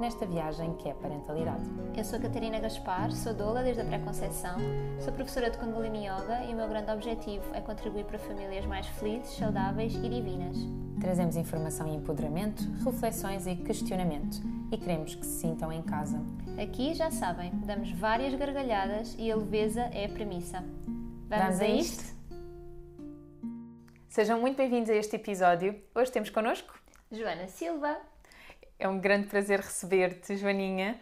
nesta viagem que é parentalidade. Eu sou Catarina Gaspar, sou doula desde a pré-conceição, sou professora de Kundalini Yoga e o meu grande objetivo é contribuir para famílias mais felizes, saudáveis e divinas. Trazemos informação e empoderamento, reflexões e questionamento e queremos que se sintam em casa. Aqui, já sabem, damos várias gargalhadas e a leveza é a premissa. Vamos, Vamos a isto? Sejam muito bem-vindos a este episódio. Hoje temos connosco Joana Silva. É um grande prazer receber-te, Joaninha.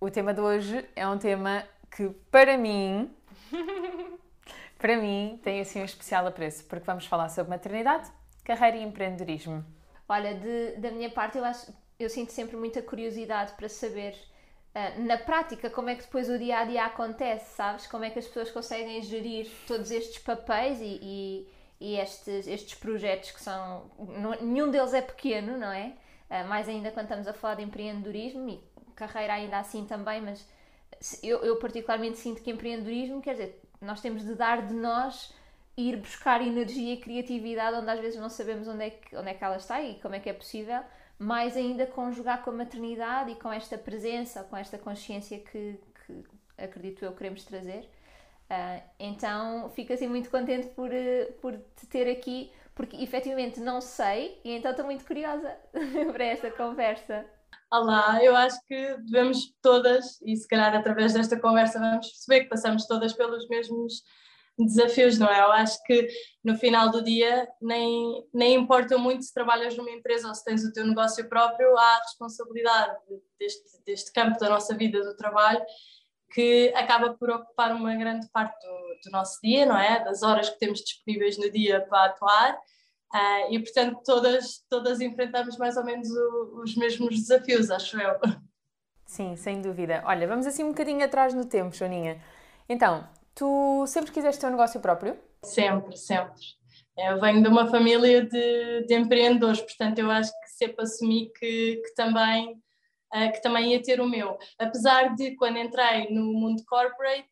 O tema de hoje é um tema que, para mim, para mim, tem assim um especial apreço, porque vamos falar sobre maternidade, carreira e empreendedorismo. Olha, de, da minha parte, eu, acho, eu sinto sempre muita curiosidade para saber Uh, na prática, como é que depois o dia a dia acontece, sabes? Como é que as pessoas conseguem gerir todos estes papéis e, e, e estes, estes projetos que são. Nenhum deles é pequeno, não é? Uh, mais ainda quando estamos a falar de empreendedorismo e carreira ainda assim também, mas eu, eu, particularmente sinto que empreendedorismo, quer dizer, nós temos de dar de nós ir buscar energia e criatividade onde às vezes não sabemos onde é que, onde é que ela está e como é que é possível, mais ainda conjugar com a maternidade e com esta presença, com esta consciência que, que acredito eu queremos trazer. Uh, então fico assim muito contente por, uh, por te ter aqui, porque efetivamente não sei e então estou muito curiosa para esta conversa. Olá, eu acho que devemos todas, e se calhar através desta conversa vamos perceber que passamos todas pelos mesmos desafios, não é? Eu acho que no final do dia nem, nem importa muito se trabalhas numa empresa ou se tens o teu negócio próprio, há a responsabilidade deste, deste campo da nossa vida do trabalho que acaba por ocupar uma grande parte do, do, nosso dia, não é? Das horas que temos disponíveis no dia para atuar. Uh, e, portanto, todas, todas enfrentamos mais ou menos o, os mesmos desafios, acho eu. Sim, sem dúvida. Olha, vamos assim um bocadinho atrás no tempo, Joaninha. Então, tu sempre quiseste ter um negócio próprio? Sempre, sempre. Eu venho de uma família de, de empreendedores, portanto, eu acho que sempre assumi que, que também uh, que também ia ter o meu. Apesar de, quando entrei no mundo corporate,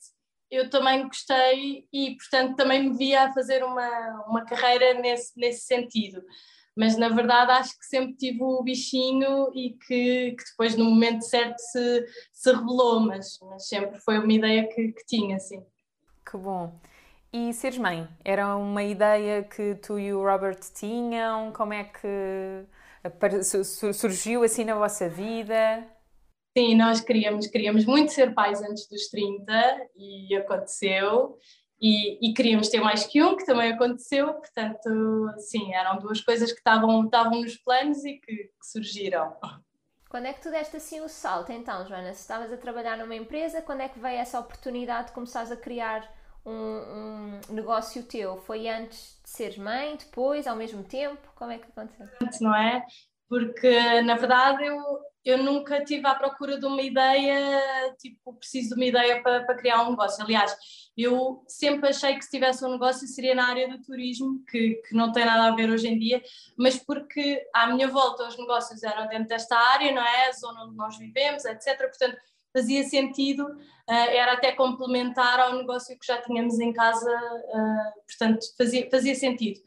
eu também gostei e, portanto, também me via a fazer uma, uma carreira nesse, nesse sentido. Mas, na verdade, acho que sempre tive o bichinho e que, que depois, no momento certo, se, se revelou, mas, mas sempre foi uma ideia que, que tinha, sim. Que bom. E seres mãe? Era uma ideia que tu e o Robert tinham? Como é que surgiu assim na vossa vida? Sim, nós queríamos, queríamos muito ser pais antes dos 30 e aconteceu. E, e, queríamos ter mais que um, que também aconteceu, portanto, sim, eram duas coisas que estavam, estavam nos planos e que, que surgiram. Quando é que tu deste assim o salto, então, Joana? Se estavas a trabalhar numa empresa, quando é que veio essa oportunidade de começares a criar um, um, negócio teu? Foi antes de seres mãe, depois, ao mesmo tempo? Como é que aconteceu? Antes, não é? Porque, na verdade, eu, eu nunca estive à procura de uma ideia, tipo, preciso de uma ideia para, para criar um negócio. Aliás, eu sempre achei que se tivesse um negócio seria na área do turismo, que, que não tem nada a ver hoje em dia, mas porque à minha volta os negócios eram dentro desta área, não é? A zona onde nós vivemos, etc. Portanto, fazia sentido, uh, era até complementar ao negócio que já tínhamos em casa, uh, portanto fazia, fazia sentido.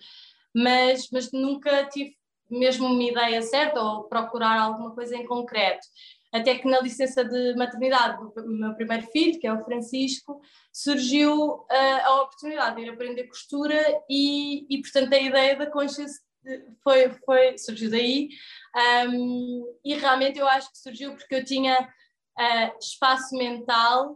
Mas, mas nunca tive mesmo uma ideia certa ou procurar alguma coisa em concreto. Até que na licença de maternidade do meu primeiro filho, que é o Francisco, surgiu uh, a oportunidade de ir aprender costura e, e portanto, a ideia da consciência foi, foi, surgiu daí. Um, e realmente eu acho que surgiu porque eu tinha uh, espaço mental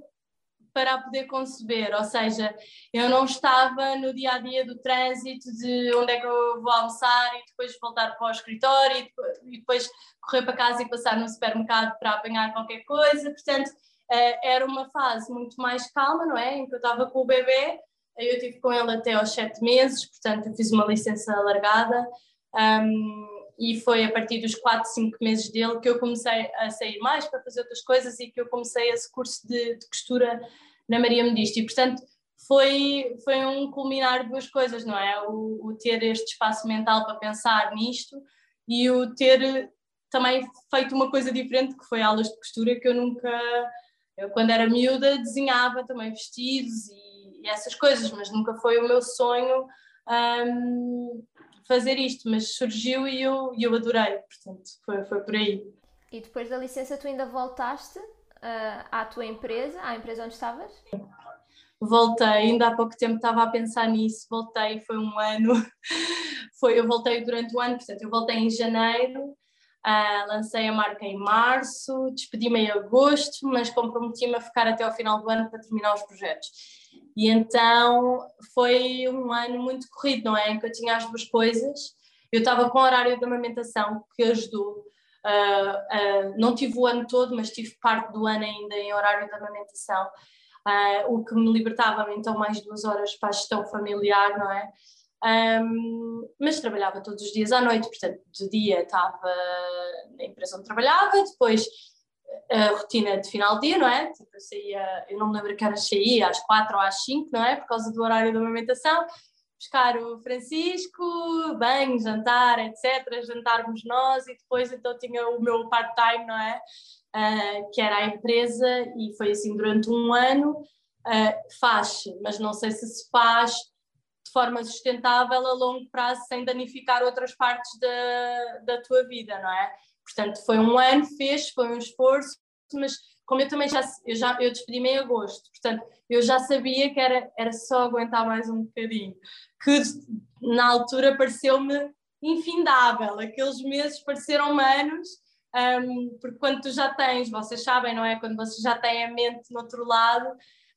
para poder conceber, ou seja, eu não estava no dia a dia do trânsito de onde é que eu vou almoçar e depois voltar para o escritório e depois, correr para casa e passar no supermercado para apanhar qualquer coisa, portanto uh, era uma fase muito mais calma, não é? Em que eu estava com o bebê, eu tive com ele até aos sete meses, portanto eu fiz uma licença alargada. Um, e foi a partir dos 4, 5 meses dele que eu comecei a sair mais para fazer outras coisas e que eu comecei esse curso de, de costura na Maria Medisto e portanto foi, foi um culminar de duas coisas, não é? O, o, ter este espaço mental para pensar nisto e o ter também feito uma coisa diferente, que foi aulas de costura, que eu nunca, eu quando era miúda desenhava também vestidos e, e essas coisas, mas nunca foi o meu sonho um, fazer isto, mas surgiu e eu, eu adorei, portanto foi, foi por aí. E depois da licença tu ainda voltaste uh, à tua empresa, à empresa onde estavas? voltei, ainda há pouco tempo estava a pensar nisso, voltei, foi um ano, foi, eu voltei durante o ano, portanto, eu voltei em janeiro, uh, lancei a marca em março, despedi-me em agosto, mas comprometi-me a ficar até ao final do ano para terminar os projetos. E então foi um ano muito corrido, não é? Em que eu tinha as duas coisas. Eu estava com horário de amamentação, que ajudou. Uh, uh, não tive o ano todo, mas tive parte do ano ainda em horário de amamentação uh, o que me libertava então mais duas horas para a gestão familiar, não é? Um, mas trabalhava todos os dias à noite, portanto, de dia estava na empresa onde trabalhava, depois a rotina de final de dia, não é? Tipo, eu saía, eu não me lembro que horas saía, às quatro ou às cinco, não é? Por causa do horário da amamentação, buscar o Francisco, banho, jantar, etc. Jantarmos nós e depois então tinha o meu part-time, não é? uh, que era a empresa, e foi assim durante um ano. Uh, faz-se, mas não sei se se faz de forma sustentável a longo prazo sem danificar outras partes da, da tua vida, não é? Portanto, foi um ano, fez, foi um esforço, mas como eu também já, eu já eu despedi-me em agosto, portanto, eu já sabia que era, era só aguentar mais um bocadinho, que na altura pareceu-me infindável, aqueles meses pareceram anos um, porque quando tu já tens, vocês sabem, não é? Quando vocês já têm a mente no outro lado,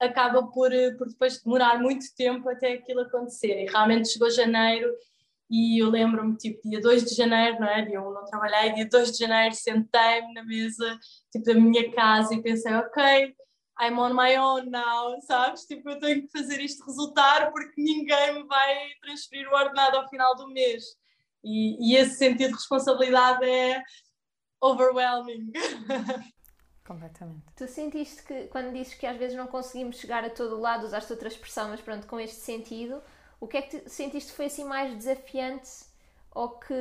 acaba por, eh, por depois demorar muito tempo até aquilo acontecer. E realmente chegou janeiro e eu lembro-me, tipo, dia 2 de janeiro, não é? Dia 1 não trabalhei, dia 2 de janeiro sentei-me na mesa, tipo, da minha casa e pensei, ok, I'm on my own now, sabes? Tipo, eu tenho que fazer isto resultar porque ninguém me vai transferir o ordenado ao final do mês. E, e esse sentido de responsabilidade é overwhelming. Completamente. Tu sentiste que, quando dizes que às vezes não conseguimos chegar a todo lado, usaste outra expressão, mas pronto, com este sentido, o que é que sentiste que foi assim mais desafiante ou que,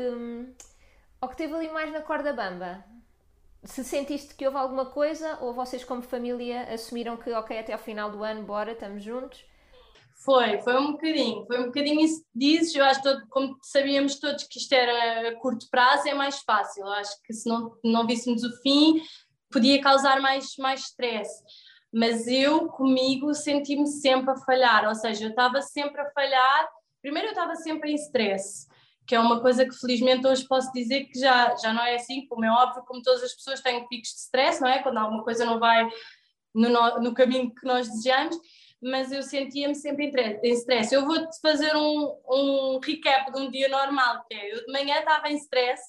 ou que teve ali mais na corda bamba? Se sentiste que houve alguma coisa ou vocês como família assumiram que ok, até ao final do ano, bora, estamos juntos? Foi, foi um bocadinho, foi um bocadinho isso que dizes, eu acho que como sabíamos todos que isto era a curto prazo, é mais fácil, eu acho que se não, não víssemos o fim, podia causar mais, mais stress, mas eu comigo senti-me sempre a falhar, ou seja, eu estava sempre a falhar, primeiro eu estava sempre em stress, que é uma coisa que felizmente hoje posso dizer que já, já não é assim, como é óbvio, como todas as pessoas têm picos de stress, não é? Quando alguma coisa não vai no, no caminho que nós desejamos, mas eu sentia-me sempre em stress. Eu vou-te fazer um, um recap de um dia normal, que é, eu de manhã estava em stress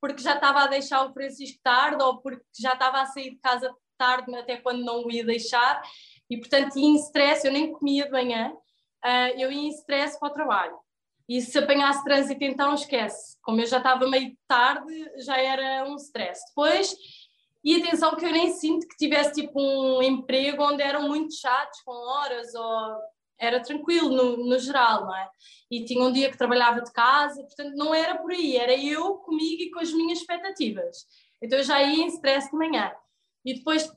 porque já estava a deixar o Francisco tarde ou porque já estava a sair de casa tarde, até quando não o ia deixar, e portanto ia em stress, eu nem comia de manhã, uh, eu ia em stress para o trabalho. E se apanhasse trânsito, então esquece. Como eu já estava meio tarde, já era um stress. Depois e atenção que eu nem sinto que tivesse tipo um emprego onde eram muito chatos com horas ou era tranquilo no, no geral, não é? E tinha um dia que trabalhava de casa, portanto não era por aí, era eu comigo e com as minhas expectativas. Então eu já ia em stress de manhã. E depois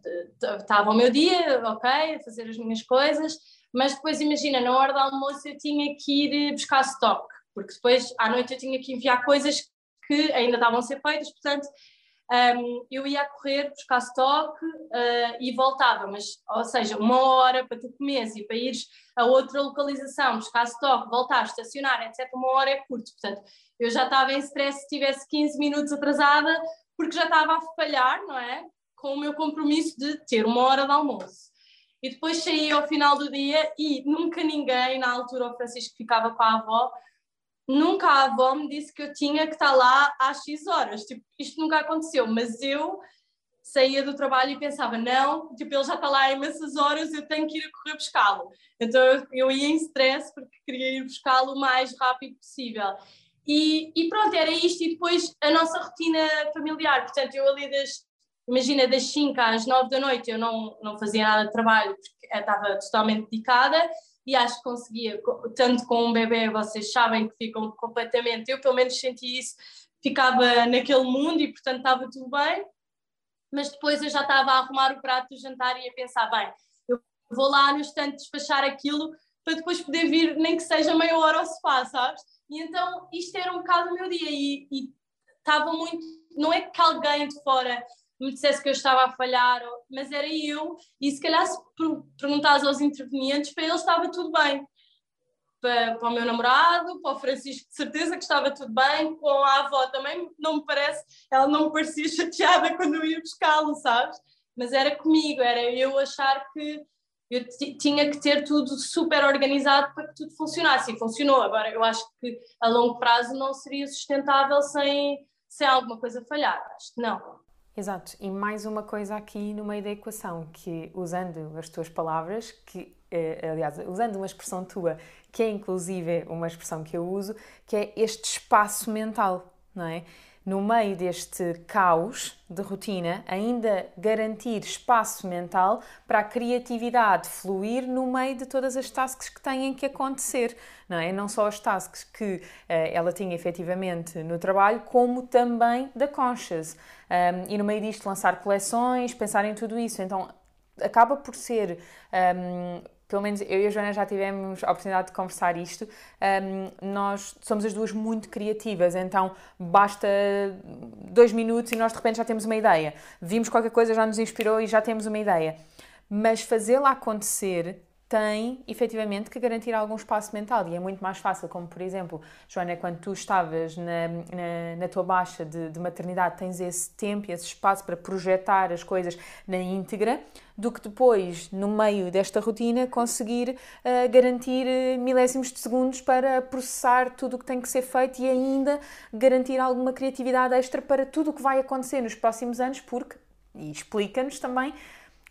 estava o meu dia, ok, a fazer as minhas coisas, mas depois imagina, na hora do almoço eu tinha que ir buscar stock, porque depois à noite eu tinha que enviar coisas que ainda estavam a ser feitas, portanto um, eu ia correr buscar estoque uh, e voltava, mas, ou seja, uma hora para tu comeres e para ires a outra localização, buscar estoque, voltar, estacionar, etc., uma hora é curto. Portanto, eu já estava em stress se tivesse 15 minutos atrasada, porque já estava a falhar, não é? Com o meu compromisso de ter uma hora de almoço. E depois saí ao final do dia e nunca ninguém, na altura o Francisco ficava com a avó, nunca a avó me disse que eu tinha que estar lá às X horas. Tipo, isto nunca aconteceu, mas eu saía do trabalho e pensava, não, tipo, ele já está lá há imensas horas, eu tenho que ir a correr buscá-lo. Então eu, ia em stress porque queria ir buscá-lo o mais rápido possível. E, e, pronto, era isto. E depois a nossa rotina familiar. Portanto, eu ali das, imagina, das 5 às 9 da noite eu não, não fazia nada de trabalho porque estava totalmente dedicada e acho que conseguia, tanto com um bebê, vocês sabem que ficam completamente, eu pelo menos senti isso, ficava naquele mundo e portanto estava tudo bem, mas depois eu já estava a arrumar o prato do jantar e a pensar, bem, eu vou lá no instante despachar aquilo para depois poder vir, nem que seja meia hora ao sofá, sabes? E então isto era um bocado o meu dia e, e estava muito, não é que alguém de fora me dissesse que eu estava a falhar, mas era eu, e se calhar se perguntasse aos intervenientes, para eles estava tudo bem. Para, para, o meu namorado, para o Francisco, de certeza que estava tudo bem, com a avó também não me parece, ela não me parecia chateada quando eu ia buscá-lo, sabes? Mas era comigo, era eu achar que eu tinha que ter tudo super organizado para que tudo funcionasse, e funcionou. Agora, eu acho que a longo prazo não seria sustentável sem, sem alguma coisa falhar, acho que não. Exato, e mais uma coisa aqui no meio da equação, que usando as tuas palavras, que eh, aliás, usando uma expressão tua, que é inclusive uma expressão que eu uso, que é este espaço mental, não é? No meio deste caos de rotina, ainda garantir espaço mental para a criatividade fluir no meio de todas as tasks que têm que acontecer, não é? Não só as tasks que uh, ela tinha efetivamente no trabalho, como também da Conscious um, e no meio disto lançar coleções, pensar em tudo isso. Então acaba por ser. Um, pelo menos eu e a Joana já tivemos a oportunidade de conversar isto, um, nós somos as duas muito criativas, então basta dois minutos e nós de repente já temos uma ideia. Vimos qualquer coisa, já nos inspirou e já temos uma ideia. Mas fazê-la acontecer tem efetivamente que garantir algum espaço mental. E é muito mais fácil, como por exemplo, Joana, quando tu estavas na, na, na tua baixa de, de, maternidade, tens esse tempo e esse espaço para projetar as coisas na íntegra, do que depois, no meio desta rotina, conseguir uh, garantir eh, milésimos de segundos para processar tudo o que tem que ser feito e ainda garantir alguma criatividade extra para tudo o que vai acontecer nos próximos anos, porque, e explica-nos também,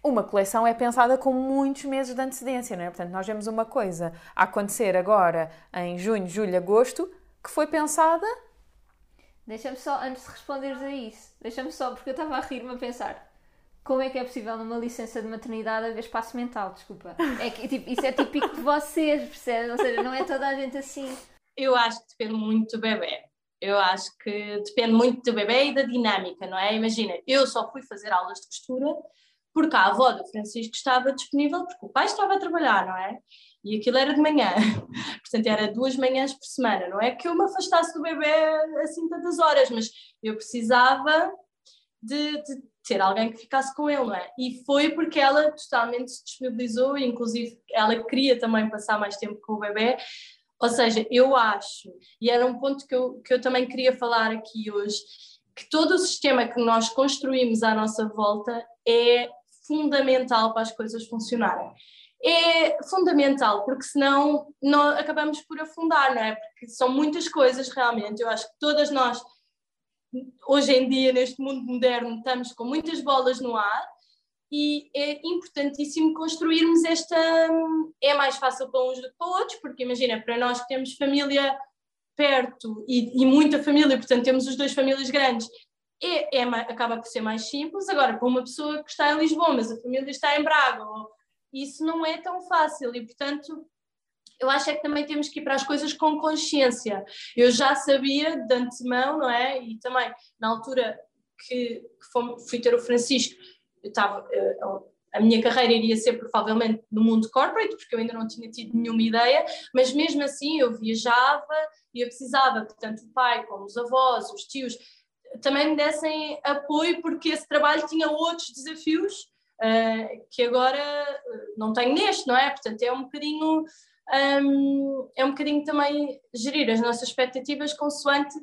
uma coleção é pensada com muitos meses de antecedência, não é? Portanto, nós vemos uma coisa a acontecer agora em junho, julho, agosto, que foi pensada. Deixa-me só, antes de responderes a isso, deixa-me só, porque eu estava a rir-me a pensar. Como é que é possível numa licença de maternidade haver espaço mental? Desculpa. É que, tipo, isso é típico de vocês, percebes? Ou seja, não é toda a gente assim. Eu acho que depende muito do bebê. Eu acho que depende muito do bebê e da dinâmica, não é? Imagina, eu só fui fazer aulas de costura porque a avó do Francisco estava disponível, porque o pai estava a trabalhar, não é? E aquilo era de manhã, portanto era duas manhãs por semana. Não é que eu me afastasse do bebê assim tantas horas, mas eu precisava de, de ter alguém que ficasse com ele, não é? E foi porque ela totalmente se disponibilizou, inclusive ela queria também passar mais tempo com o bebê. Ou seja, eu acho, e era um ponto que eu, que eu também queria falar aqui hoje, que todo o sistema que nós construímos à nossa volta é fundamental para as coisas funcionarem. É fundamental, porque senão nós acabamos por afundar, não é? Porque são muitas coisas realmente. Eu acho que todas nós, hoje em dia, neste mundo moderno, estamos com muitas bolas no ar e é importantíssimo construirmos esta. É mais fácil para uns do que para outros, porque imagina, para nós que temos família perto e, e muita família, portanto temos os dois famílias grandes, é, é, acaba por ser mais simples. Agora, para uma pessoa que está em Lisboa, mas a família está em Braga, isso não é tão fácil e, portanto, eu acho é que também temos que ir para as coisas com consciência. Eu já sabia de antemão, não é? E também, na altura que, que fui ter o Francisco, eu estava. Eh, a minha carreira iria ser provavelmente no mundo corporate, porque eu ainda não tinha tido nenhuma ideia, mas mesmo assim eu viajava e eu precisava, portanto, o pai, como os avós, os tios, também me dessem apoio, porque esse trabalho tinha outros desafios uh, que agora não tenho neste, não é? Portanto, é um bocadinho. Um, é um bocadinho também gerir as nossas expectativas consoante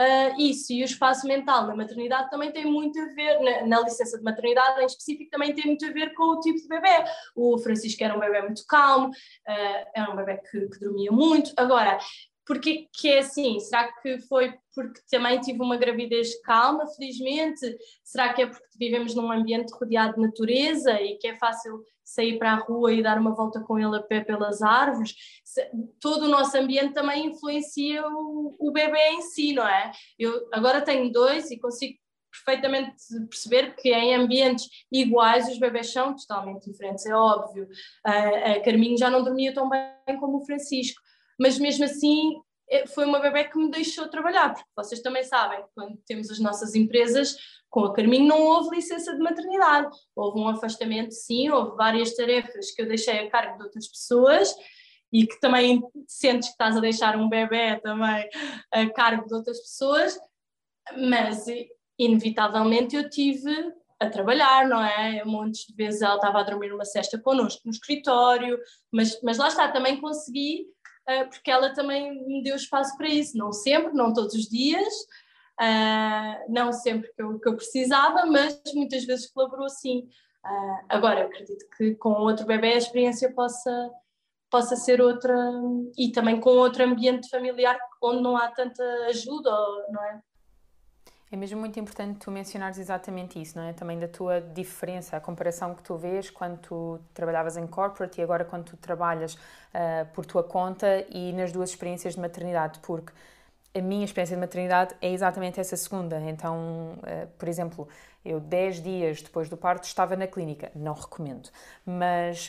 uh, isso. E o espaço mental na maternidade também tem muito a ver, na, na, licença de maternidade em específico, também tem muito a ver com o tipo de bebê. O Francisco era um bebê muito calmo, uh, era um bebê que, que dormia muito. Agora, porque que é assim? Será que foi porque também tive uma gravidez calma, felizmente? Será que é porque vivemos num ambiente rodeado de natureza e que é fácil sair para a rua e dar uma volta com ele a pé pelas árvores? Todo o nosso ambiente também influencia o, o bebê em si, não é? Eu agora tenho dois e consigo perfeitamente perceber que em ambientes iguais os bebés são totalmente diferentes, é óbvio. A, Carminho já não dormia tão bem como o Francisco, mas mesmo assim é, foi uma bebé que me deixou trabalhar, porque vocês também sabem, quando temos as nossas empresas, com a Carminho não houve licença de maternidade, houve um afastamento, sim, houve várias tarefas que eu deixei a cargo de outras pessoas e que também sentes que estás a deixar um bebê também a cargo de outras pessoas, mas inevitavelmente eu tive a trabalhar, não é? Montes de vezes ela estava a dormir uma cesta connosco no escritório, mas, mas lá está, também consegui, porque ela também me deu espaço para isso, não sempre, não todos os dias, uh, não sempre que eu, que eu, precisava, mas muitas vezes colaborou sim. Uh, agora, acredito que com outro bebê a experiência possa, possa ser outra, e também com outro ambiente familiar onde não há tanta ajuda, não é? É mesmo muito importante tu mencionares exatamente isso, não é? Também da tua diferença, a comparação que tu vês quando tu trabalhavas em corporate e agora quando tu trabalhas uh, por tua conta e nas duas experiências de maternidade, porque a minha experiência de maternidade é exatamente essa segunda. Então, uh, por exemplo, eu 10 dias depois do parto estava na clínica, não recomendo, mas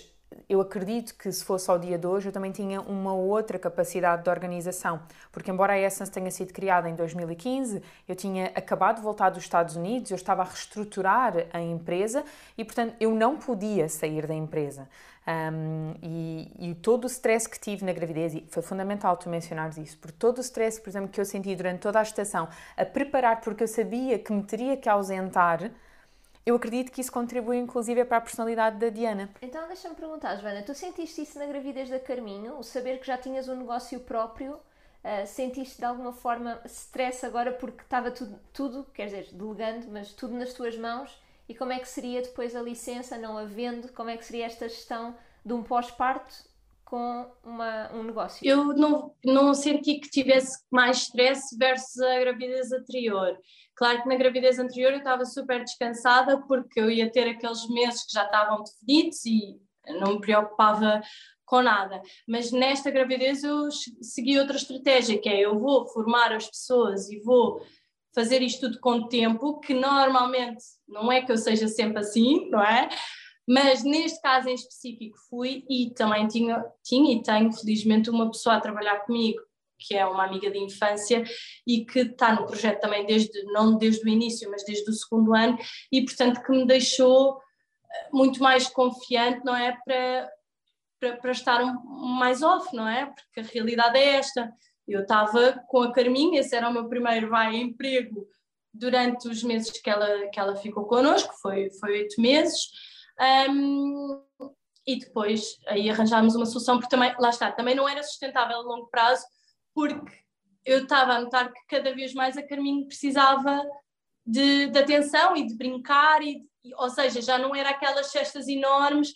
eu acredito que se fosse ao dia de hoje eu também tinha uma outra capacidade de organização, porque embora a Essence tenha sido criada em 2015, eu tinha acabado de voltar dos Estados Unidos, eu estava a reestruturar a empresa e, portanto, eu não podia sair da empresa. Um, e, e, todo o stress que tive na gravidez, e foi fundamental tu mencionares isso, por todo o stress, por exemplo, que eu senti durante toda a estação, a preparar porque eu sabia que me teria que ausentar, eu acredito que isso contribui inclusive para a personalidade da Diana. Então deixa-me perguntar, Joana, tu sentiste isso na gravidez da Carminho? O saber que já tinhas um negócio próprio? Uh, sentiste de alguma forma stress agora porque estava tudo, tudo, quer dizer, delegando, mas tudo nas tuas mãos? E como é que seria depois a licença, não havendo? Como é que seria esta gestão de um pós-parto com uma, um negócio? Eu não, não senti que tivesse mais stress versus a gravidez anterior. Claro que na gravidez anterior eu estava super descansada porque eu ia ter aqueles meses que já estavam definidos e não me preocupava com nada. Mas nesta gravidez eu segui outra estratégia, que é eu vou formar as pessoas e vou fazer isto tudo com tempo, que normalmente não é que eu seja sempre assim, não é? Mas neste caso em específico fui e também tinha, tinha e tenho felizmente uma pessoa a trabalhar comigo que é uma amiga de infância e que está no projeto também desde, não desde o início, mas desde o segundo ano, e portanto que me deixou eh, muito mais confiante, não é? Para, para, para estar mais off, não é? Porque a realidade é esta. Eu estava com a Carminha, esse era o meu primeiro vai emprego durante os meses que ela, que ela ficou connosco, foi oito meses. Um, e depois aí arranjámos uma solução, porque também, lá está, também não era sustentável a longo prazo, porque eu estava a notar que cada vez mais a Carminho precisava de, de atenção e de brincar, e, ou seja, já não era aquelas cestas enormes,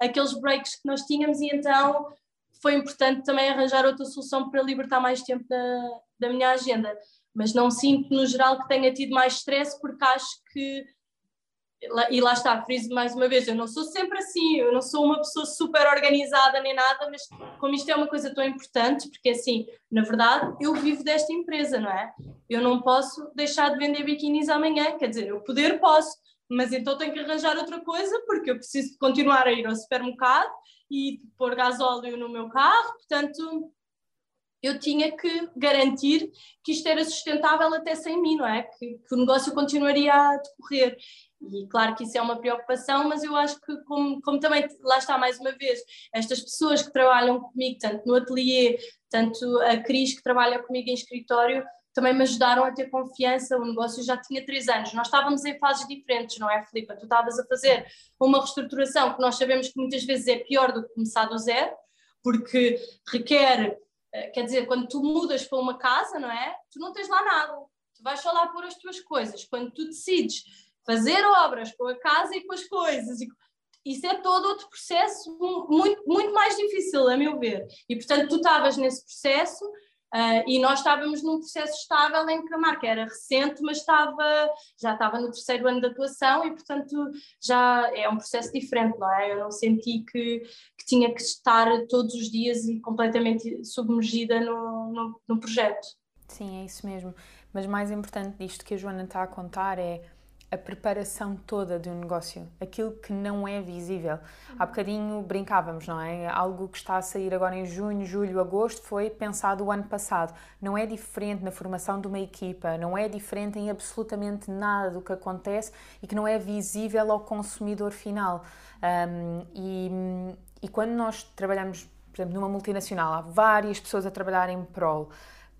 aqueles breaks que nós tínhamos, e então foi importante também arranjar outra solução para libertar mais tempo da, da minha agenda. Mas não sinto, no geral, que tenha tido mais stress, porque acho que e lá está, friso mais uma vez, eu não sou sempre assim, eu não sou uma pessoa super organizada nem nada, mas como isto é uma coisa tão importante, porque assim, na verdade, eu vivo desta empresa, não é? Eu não posso deixar de vender biquínis amanhã, quer dizer, eu poder posso, mas então tenho que arranjar outra coisa, porque eu preciso continuar a ir ao supermercado e pôr gasóleo no meu carro, portanto, eu tinha que garantir que isto era sustentável até sem mim, não é? Que, que o negócio continuaria a decorrer. E claro que isso é uma preocupação, mas eu acho que, como, como, também, lá está mais uma vez, estas pessoas que trabalham comigo, tanto no ateliê, tanto a Cris que trabalha comigo em escritório, também me ajudaram a ter confiança. O negócio já tinha três anos, nós estávamos em fases diferentes, não é, Filipe? Tu estavas a fazer uma reestruturação que nós sabemos que muitas vezes é pior do que começar do zero, porque requer, eh, quer dizer, quando tu mudas para uma casa, não é? Tu não tens lá nada, tu vais só lá pôr as tuas coisas. Quando tu decides fazer obras com a casa e com as coisas. Isso é todo outro processo muito, muito mais difícil, a meu ver. E, portanto, tu estavas nesse processo uh, e nós estávamos num processo estável em que a marca era recente, mas estava, já estava no terceiro ano de atuação e, portanto, já é um processo diferente, não é? Eu não senti que, que tinha que estar todos os dias e completamente submergida no, no, no projeto. Sim, é isso mesmo. Mas mais importante disto que a Joana está a contar é a preparação toda de um negócio, aquilo que não é visível. Há bocadinho brincávamos, não é? Algo que está a sair agora em junho, julho, agosto foi pensado o ano passado. Não é diferente na formação de uma equipa, não é diferente em absolutamente nada do que acontece e que não é visível ao consumidor final. Um, e, e quando nós trabalhamos, por exemplo, numa multinacional, há várias pessoas a trabalhar em prol.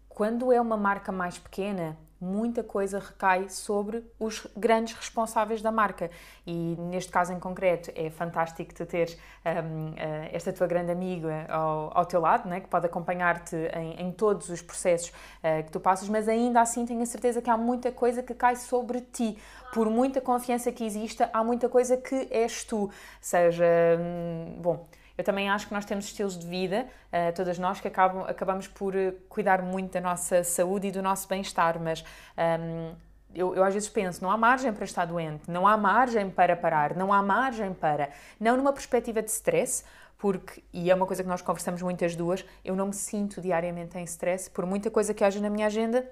Quando é uma marca mais pequena, muita coisa recai sobre os grandes responsáveis da marca. E neste caso em concreto, é fantástico tu teres um, uh, esta tua grande amiga ao, ao teu lado, né, que pode acompanhar-te em, em, todos os processos uh, que tu passas, mas ainda assim tenho a certeza que há muita coisa que cai sobre ti. Por muita confiança que exista, há muita coisa que és tu. Seja, um, bom eu também acho que nós temos estilos de vida, uh, todas nós, que acabam, acabamos por eh, cuidar muito da nossa saúde e do nosso bem-estar, mas. Um, ehm, eu, eu, às vezes penso, não há margem para estar doente, não há margem para parar, não há margem para. Não numa perspectiva de stress, porque, e é uma coisa que nós conversamos muitas duas, eu não me sinto diariamente em stress por muita coisa que haja na minha agenda,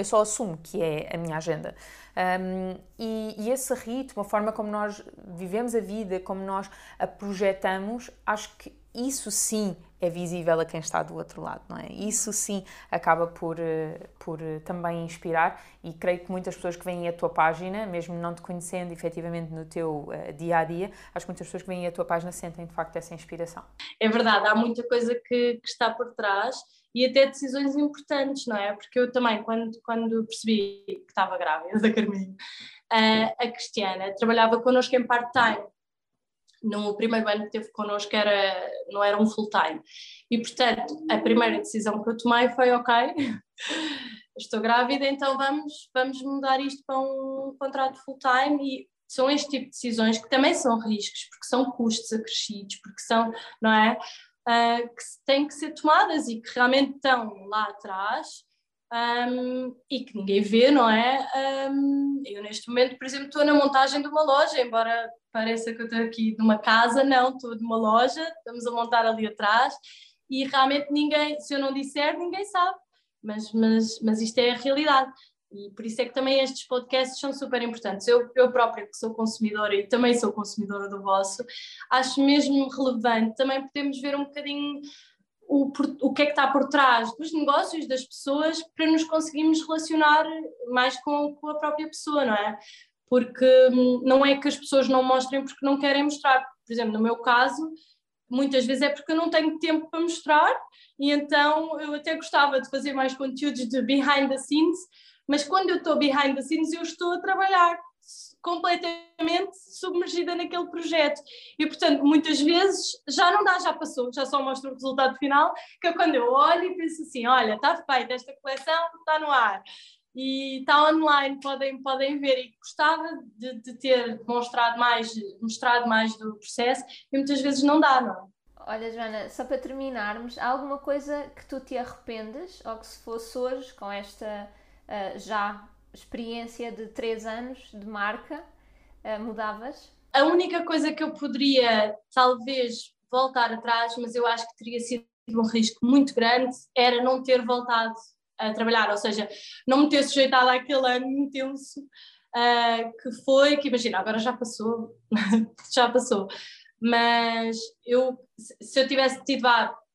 eu só assumo que é a minha agenda. Um, e, e, esse ritmo, a forma como nós vivemos a vida, como nós a projetamos, acho que isso sim é visível a quem está do outro lado, não é? Isso sim acaba por, eh, por eh, também inspirar e creio que muitas pessoas que vêm à tua página, mesmo não te conhecendo efetivamente no teu uh, dia a dia, acho que muitas pessoas que vêm à tua página sentem de facto essa inspiração. É verdade, há muita coisa que, que está por trás e até decisões importantes, não é? Porque eu também, quando, quando percebi que estava grávida da Carminho, a Cristiana trabalhava connosco em part-time. No primeiro ano que teve connosco era, não era um full-time. E, portanto, a primeira decisão que eu tomei foi: ok, estou grávida, então vamos, vamos mudar isto para um contrato full-time. E são este tipo de decisões que também são riscos, porque são custos acrescidos, porque são, não é? Uh, que têm que ser tomadas e que realmente estão lá atrás um, e que ninguém vê, não é? Um, eu neste momento, por exemplo, estou na montagem de uma loja, embora pareça que eu estou aqui numa casa, não, estou numa loja, estamos a montar ali atrás e realmente ninguém, se eu não disser, ninguém sabe, mas, mas, mas isto é a realidade. E por isso é que também estes podcasts são super importantes. Eu, eu própria, que sou consumidora e também sou consumidora do vosso, acho mesmo relevante também podemos ver um bocadinho o, o que é que está por trás dos negócios das pessoas para nos conseguirmos relacionar mais com, com a própria pessoa, não é? Porque hum, não é que as pessoas não mostrem porque não querem mostrar. Por exemplo, no meu caso, muitas vezes é porque eu não tenho tempo para mostrar e então eu até gostava de fazer mais conteúdos de behind the scenes mas quando eu estou behind the scenes, eu estou a trabalhar completamente submergida naquele projeto. E, portanto, muitas vezes já não dá, já passou, já só mostra o resultado final, que é quando eu olho e penso assim, olha, está feita, esta coleção está no ar. E está online, podem, podem ver. E gostava de, de ter mostrado mais, mostrado mais do processo e muitas vezes não dá, não. Olha, Joana, só para terminarmos, há alguma coisa que tu te arrependes ou que se fosse hoje com esta uh, já experiência de três anos de marca, uh, mudavas? A única coisa que eu poderia talvez voltar atrás, mas eu acho que teria sido um risco muito grande, era não ter voltado a trabalhar, ou seja, não me ter sujeitado àquele ano intenso uh, que foi, que imagina, agora já passou, já passou, mas eu, se eu tivesse tido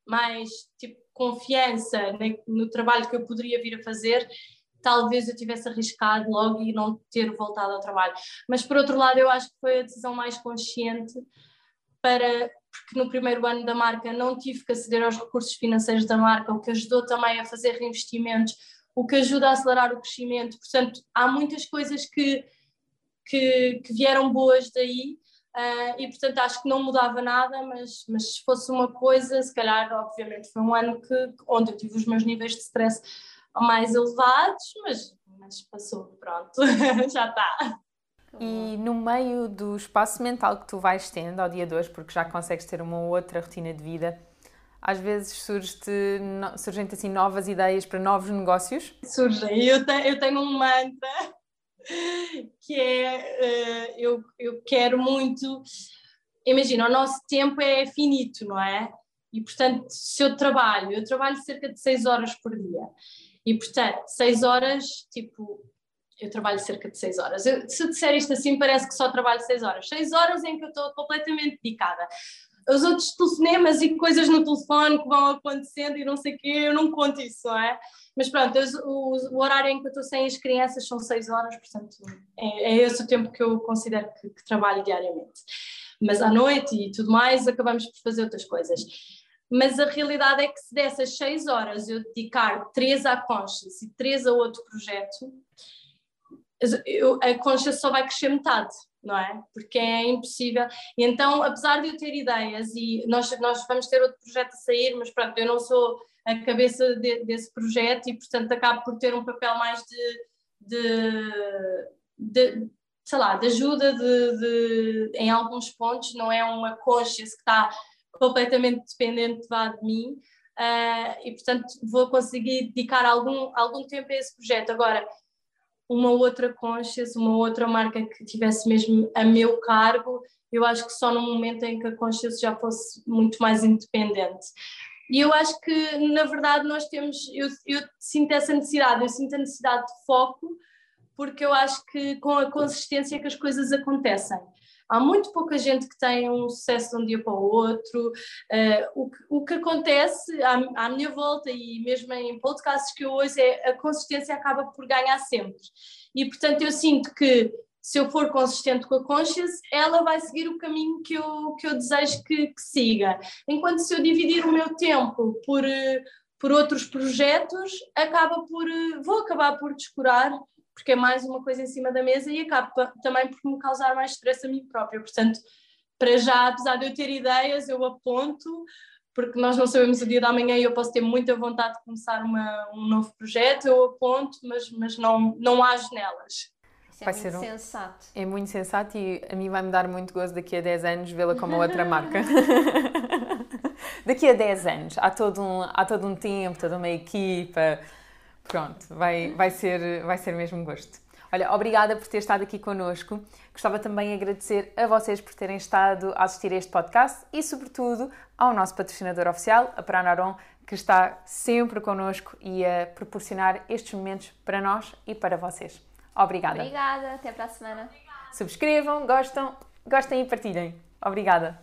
mais tipo, confiança no trabalho que eu poderia vir a fazer, talvez eu tivesse arriscado logo e não ter voltado ao trabalho. Mas por outro lado, eu acho que foi a decisão mais consciente para porque no primeiro ano da marca não tive que aceder aos recursos financeiros da marca, o que ajudou também a fazer reinvestimentos, o que ajuda a acelerar o crescimento. Portanto, há muitas coisas que, que, que vieram boas daí. Uh, e portanto acho que não mudava nada, mas, mas se fosse uma coisa, se calhar, obviamente, foi um ano que, onde eu tive os meus níveis de stress mais elevados, mas, mas passou, pronto, já está. E no meio do espaço mental que tu vais tendo ao dia de hoje, porque já consegues ter uma outra rotina de vida, às vezes surge-te, surgem assim novas ideias para novos negócios? Surgem. Eu, te, eu tenho um mantra que é uh, eu, eu quero muito. Imagina, o nosso tempo é finito, não é? E portanto, se eu trabalho, eu trabalho cerca de 6 horas por dia E portanto, 6 horas, tipo, eu trabalho cerca de 6 horas. Eu, se disser isto assim, parece que só trabalho 6 horas. 6 horas em que eu estou completamente dedicada. Os outros telefonemas e coisas no telefone que vão acontecendo e não sei o quê, eu não conto isso, não é? Mas pronto, o, o, horário em que eu estou sem as crianças são 6 horas, portanto, é, é esse o tempo que eu considero que, que trabalho diariamente. Mas à noite e tudo mais, acabamos por fazer outras coisas mas a realidade é que se dessas seis horas eu dedicar três à Conchas e três a outro projeto, eu, a Concha só vai crescer metade, não é? Porque é impossível. E então, apesar de eu ter ideias e nós, nós vamos ter outro projeto a sair, mas pronto, eu não sou a cabeça de, desse projeto e, portanto, acabo por ter um papel mais de, de, de sei lá, de ajuda de, de, em alguns pontos, não é uma concha que está completamente dependente vá de mim uh, e portanto vou conseguir dedicar algum, algum tempo a esse projeto. Agora, uma outra Conscious, uma outra marca que tivesse mesmo a meu cargo, eu acho que só no momento em que a Conscious já fosse muito mais independente. E eu acho que, na verdade, nós temos, eu, eu sinto essa necessidade, eu sinto a necessidade de foco, porque eu acho que com a consistência que as coisas acontecem. Há muito pouca gente que tem um sucesso de um dia para o outro. Uh, o, que, o que acontece à, à, minha volta e mesmo em podcasts que eu ouço é a consistência acaba por ganhar sempre. E portanto eu sinto que se eu for consistente com a Conscious, ela vai seguir o caminho que eu, que eu desejo que, que siga. Enquanto se eu dividir o meu tempo por, eh, por outros projetos, acaba por, eh, vou acabar por descurar porque é mais uma coisa em cima da mesa e acaba também por me causar mais stress a mim própria. Portanto, para já, apesar de eu ter ideias, eu aponto, porque nós não sabemos o dia da manhã e eu posso ter muita vontade de começar uma, um novo projeto, eu aponto, mas, mas não, não ajo nelas. Isso é vai muito ser um, sensato. É muito sensato e a mim vai-me dar muito gozo daqui a 10 anos vê-la como outra marca. daqui a 10 anos, há todo, um, há todo um tempo, toda uma equipa, Pronto, vai, vai, ser, vai ser mesmo gosto. Olha, obrigada por ter estado aqui connosco. Gostava também de agradecer a vocês por terem estado a assistir a este podcast e, sobretudo, ao nosso patrocinador oficial, a Pranaron, que está sempre connosco e a proporcionar estes momentos para nós e para vocês. Obrigada. Obrigada, até para a semana. Subscrevam, gostam, gostem e partilhem. Obrigada.